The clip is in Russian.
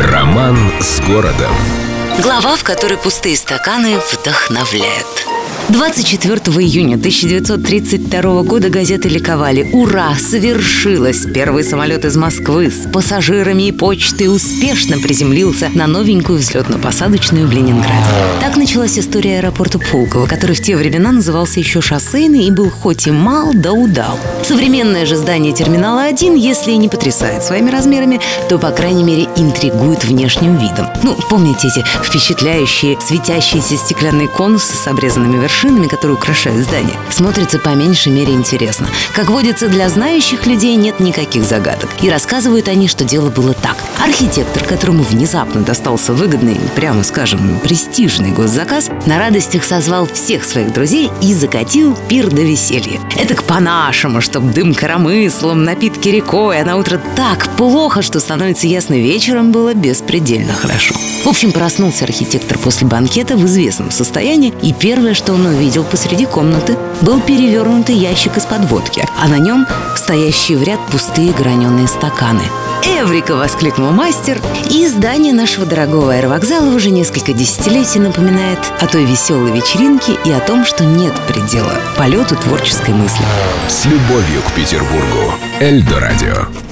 Роман с городом. Глава, в которой пустые стаканы вдохновляют. 24 июня 1932 года газеты ликовали. Ура! Совершилось! Первый самолет из Москвы с пассажирами и почтой успешно приземлился на новенькую взлетно-посадочную в Ленинграде. Так началась история аэропорта Пулково, который в те времена назывался еще шоссейный и был хоть и мал, да удал. Современное же здание терминала 1, если и не потрясает своими размерами, то, по крайней мере, интригует внешним видом. Ну, помните эти впечатляющие светящиеся стеклянные конусы с обрезанными вершинами? Вершинами, которые украшают здание, смотрится по меньшей мере интересно. Как водится, для знающих людей нет никаких загадок. И рассказывают они, что дело было так. Архитектор, которому внезапно достался выгодный, прямо скажем, престижный госзаказ, на радостях созвал всех своих друзей и закатил пир до веселья. Это к по-нашему, чтоб дым коромыслом, напитки рекой, а на утро так плохо, что становится ясно вечером было беспредельно хорошо. В общем, проснулся архитектор после банкета в известном состоянии, и первое, что он увидел посреди комнаты, был перевернутый ящик из-под водки, а на нем стоящие в ряд пустые граненые стаканы. «Эврика!» — воскликнул мастер, и здание нашего дорогого аэровокзала уже несколько десятилетий напоминает о той веселой вечеринке и о том, что нет предела полету творческой мысли. С любовью к Петербургу. Эльдо радио.